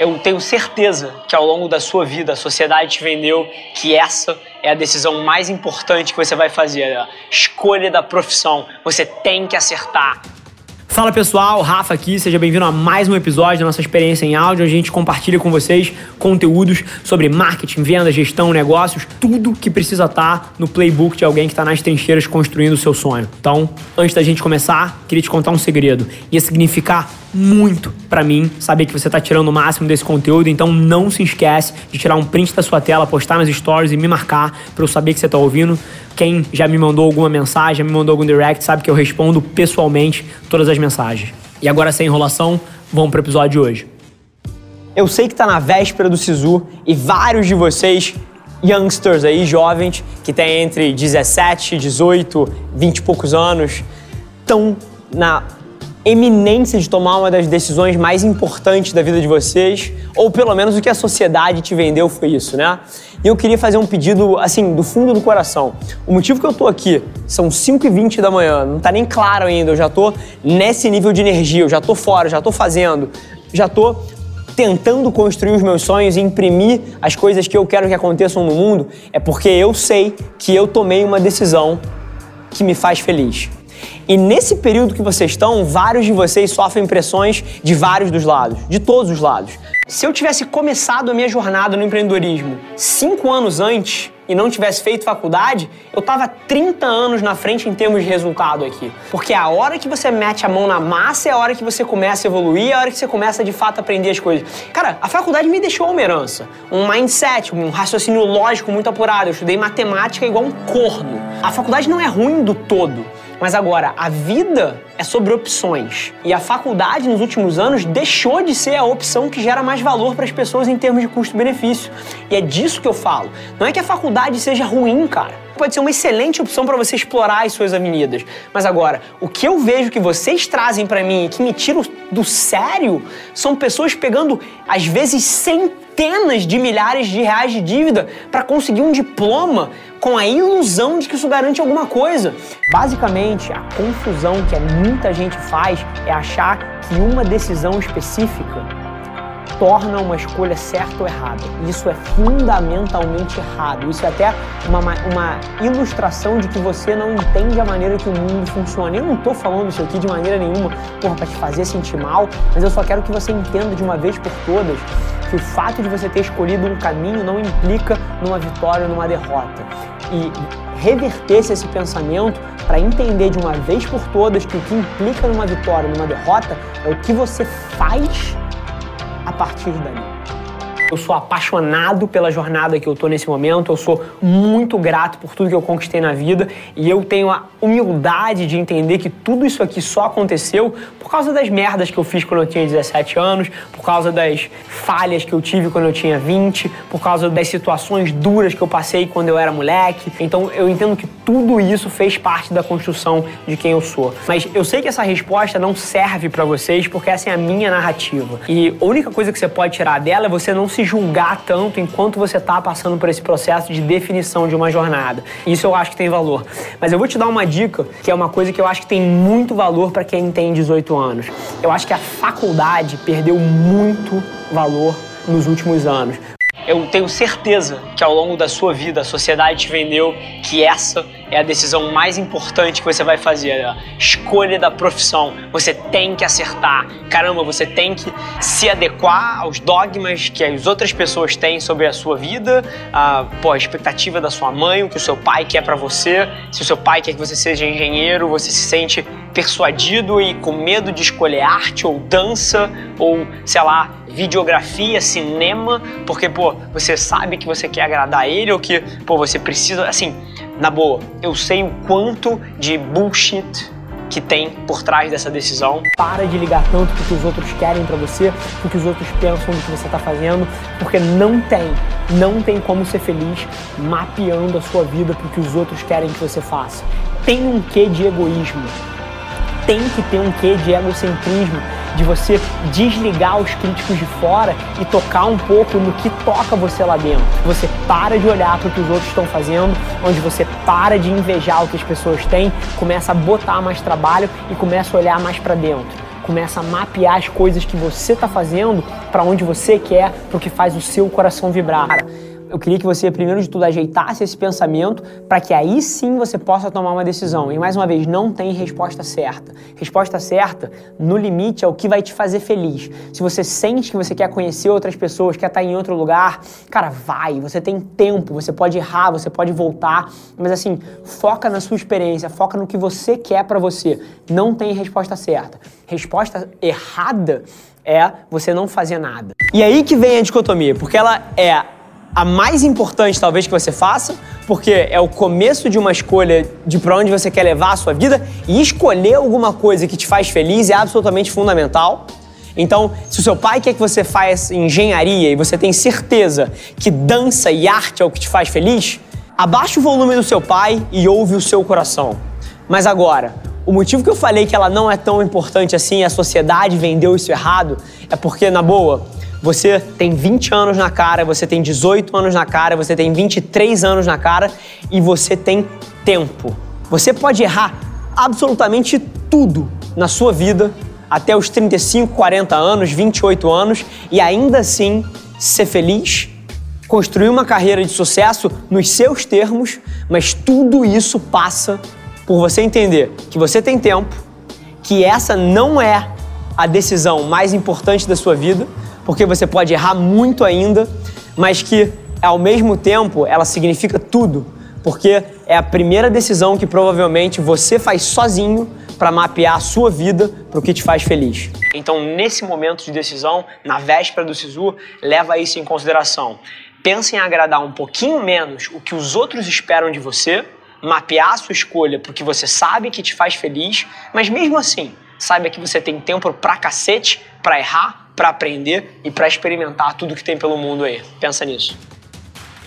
Eu tenho certeza que ao longo da sua vida a sociedade te vendeu que essa é a decisão mais importante que você vai fazer, a escolha da profissão. Você tem que acertar. Fala pessoal, Rafa aqui, seja bem-vindo a mais um episódio da nossa experiência em áudio, a gente compartilha com vocês conteúdos sobre marketing, venda, gestão, negócios, tudo que precisa estar no playbook de alguém que está nas trincheiras construindo o seu sonho. Então, antes da gente começar, queria te contar um segredo. Ia significar muito para mim saber que você está tirando o máximo desse conteúdo, então não se esquece de tirar um print da sua tela, postar nas stories e me marcar para eu saber que você está ouvindo. Quem já me mandou alguma mensagem, já me mandou algum direct, sabe que eu respondo pessoalmente todas as mensagens. E agora, sem enrolação, vamos para o episódio de hoje. Eu sei que está na véspera do Sisu e vários de vocês, youngsters aí, jovens, que têm entre 17, 18, 20 e poucos anos, estão na eminência de tomar uma das decisões mais importantes da vida de vocês, ou pelo menos o que a sociedade te vendeu foi isso, né? E eu queria fazer um pedido, assim, do fundo do coração. O motivo que eu tô aqui são 5h20 da manhã, não tá nem claro ainda, eu já tô nesse nível de energia, eu já tô fora, já tô fazendo, já tô tentando construir os meus sonhos e imprimir as coisas que eu quero que aconteçam no mundo, é porque eu sei que eu tomei uma decisão que me faz feliz. E nesse período que vocês estão, vários de vocês sofrem pressões de vários dos lados, de todos os lados. Se eu tivesse começado a minha jornada no empreendedorismo cinco anos antes e não tivesse feito faculdade, eu tava 30 anos na frente em termos de resultado aqui. Porque a hora que você mete a mão na massa é a hora que você começa a evoluir, é a hora que você começa de fato a aprender as coisas. Cara, a faculdade me deixou uma herança, um mindset, um raciocínio lógico muito apurado. Eu estudei matemática igual um corno. A faculdade não é ruim do todo. Mas agora, a vida é sobre opções. E a faculdade, nos últimos anos, deixou de ser a opção que gera mais valor para as pessoas em termos de custo-benefício. E é disso que eu falo. Não é que a faculdade seja ruim, cara. Pode ser uma excelente opção para você explorar as suas avenidas. Mas agora, o que eu vejo que vocês trazem para mim e que me tiram do sério são pessoas pegando, às vezes, centenas de milhares de reais de dívida para conseguir um diploma com a ilusão de que isso garante alguma coisa. Basicamente, a confusão que muita gente faz é achar que uma decisão específica torna uma escolha certa ou errada. Isso é fundamentalmente errado. Isso é até uma, uma ilustração de que você não entende a maneira que o mundo funciona. Eu não estou falando isso aqui de maneira nenhuma para te fazer sentir mal, mas eu só quero que você entenda de uma vez por todas que o fato de você ter escolhido um caminho não implica numa vitória ou numa derrota. E reverter-se esse pensamento para entender de uma vez por todas que o que implica numa vitória, numa derrota, é o que você faz partir dali. Eu sou apaixonado pela jornada que eu tô nesse momento, eu sou muito grato por tudo que eu conquistei na vida e eu tenho a humildade de entender que tudo isso aqui só aconteceu por causa das merdas que eu fiz quando eu tinha 17 anos, por causa das falhas que eu tive quando eu tinha 20, por causa das situações duras que eu passei quando eu era moleque. Então eu entendo que tudo isso fez parte da construção de quem eu sou. Mas eu sei que essa resposta não serve para vocês porque essa é a minha narrativa. E a única coisa que você pode tirar dela é você não se julgar tanto enquanto você está passando por esse processo de definição de uma jornada. Isso eu acho que tem valor. Mas eu vou te dar uma dica que é uma coisa que eu acho que tem muito valor para quem tem 18 anos. Eu acho que a faculdade perdeu muito valor nos últimos anos. Eu tenho certeza que ao longo da sua vida a sociedade te vendeu que essa é a decisão mais importante que você vai fazer, a escolha da profissão. Você tem que acertar. Caramba, você tem que se adequar aos dogmas que as outras pessoas têm sobre a sua vida, a, pô, a expectativa da sua mãe, o que o seu pai quer para você. Se o seu pai quer que você seja engenheiro, você se sente persuadido e com medo de escolher arte ou dança ou, sei lá, videografia, cinema, porque, pô, você sabe que você quer agradar ele ou que, pô, você precisa, assim, na boa, eu sei o quanto de bullshit que tem por trás dessa decisão. Para de ligar tanto pro que os outros querem para você, pro que os outros pensam do que você está fazendo, porque não tem, não tem como ser feliz mapeando a sua vida pro que os outros querem que você faça. Tem um quê de egoísmo, tem que ter um quê de egocentrismo de você desligar os críticos de fora e tocar um pouco no que toca você lá dentro. Você para de olhar para o que os outros estão fazendo, onde você para de invejar o que as pessoas têm, começa a botar mais trabalho e começa a olhar mais para dentro começa a mapear as coisas que você está fazendo para onde você quer, para o que faz o seu coração vibrar. Eu queria que você, primeiro de tudo, ajeitasse esse pensamento para que aí sim você possa tomar uma decisão. E mais uma vez, não tem resposta certa. Resposta certa, no limite, é o que vai te fazer feliz. Se você sente que você quer conhecer outras pessoas, quer estar em outro lugar, cara, vai. Você tem tempo, você pode errar, você pode voltar. Mas assim, foca na sua experiência, foca no que você quer para você. Não tem resposta certa. Resposta errada é você não fazer nada. E aí que vem a dicotomia, porque ela é a mais importante talvez que você faça, porque é o começo de uma escolha de para onde você quer levar a sua vida e escolher alguma coisa que te faz feliz é absolutamente fundamental. Então, se o seu pai quer que você faça engenharia e você tem certeza que dança e arte é o que te faz feliz, abaixa o volume do seu pai e ouve o seu coração. Mas agora, o motivo que eu falei que ela não é tão importante assim, a sociedade vendeu isso errado, é porque, na boa, você tem 20 anos na cara, você tem 18 anos na cara, você tem 23 anos na cara e você tem tempo. Você pode errar absolutamente tudo na sua vida até os 35, 40 anos, 28 anos e ainda assim ser feliz, construir uma carreira de sucesso nos seus termos, mas tudo isso passa por você entender que você tem tempo, que essa não é a decisão mais importante da sua vida, porque você pode errar muito ainda, mas que ao mesmo tempo ela significa tudo, porque é a primeira decisão que provavelmente você faz sozinho para mapear a sua vida para o que te faz feliz. Então, nesse momento de decisão, na véspera do SISU, leva isso em consideração. Pensa em agradar um pouquinho menos o que os outros esperam de você, mapear a sua escolha o que você sabe que te faz feliz, mas mesmo assim, saiba que você tem tempo pra cacete para errar, para aprender e para experimentar tudo que tem pelo mundo aí. Pensa nisso.